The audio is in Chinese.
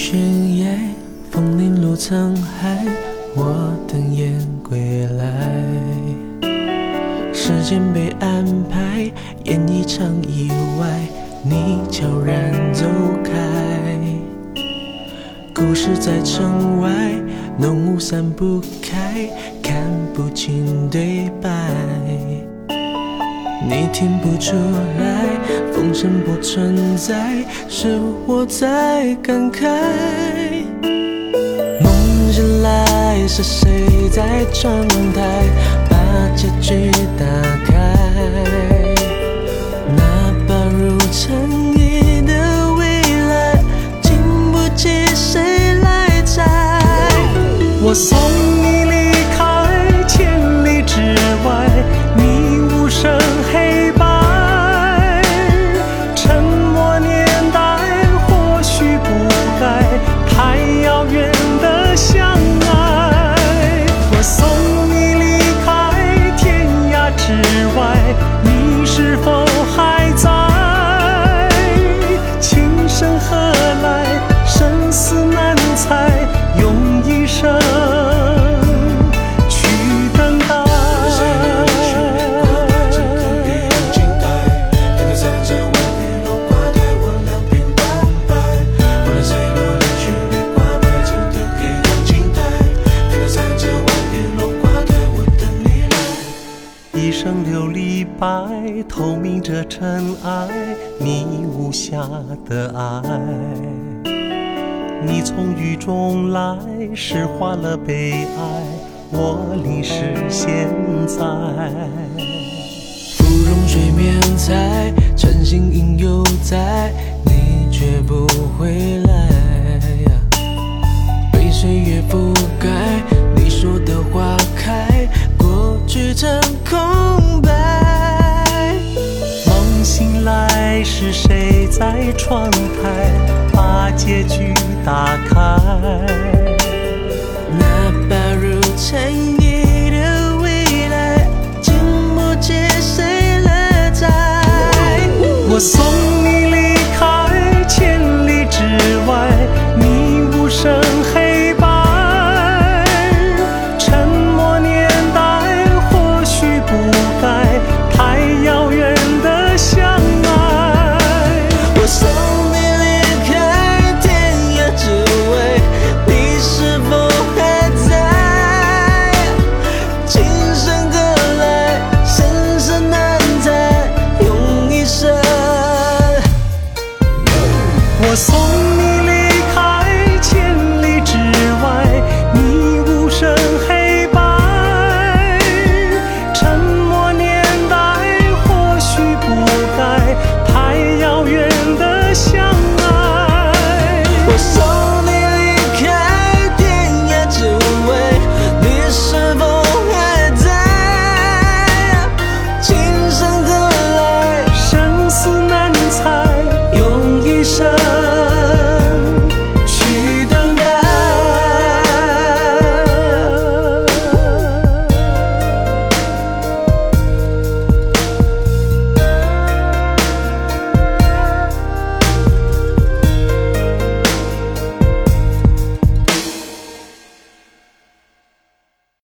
深夜，风铃落沧海，我等雁归来。时间被安排，演一场意外，你悄然走开。故事在城外，浓雾散不开，看不清对白。你听不出来，风声不存在，是我在感慨。梦醒来，是谁在窗台把结局打开？那把如尘埃的未来，经不起谁来摘。我一生琉璃白，透明着尘埃，你无瑕的爱。你从雨中来，诗化了悲哀，我淋湿现在。芙蓉水面采，晨星影犹在，你却不回来。被岁月覆盖，你说的花开，过去成空是谁在窗台把结局打开？那把如尘埃的未来，经不起谁来摘。我送我送。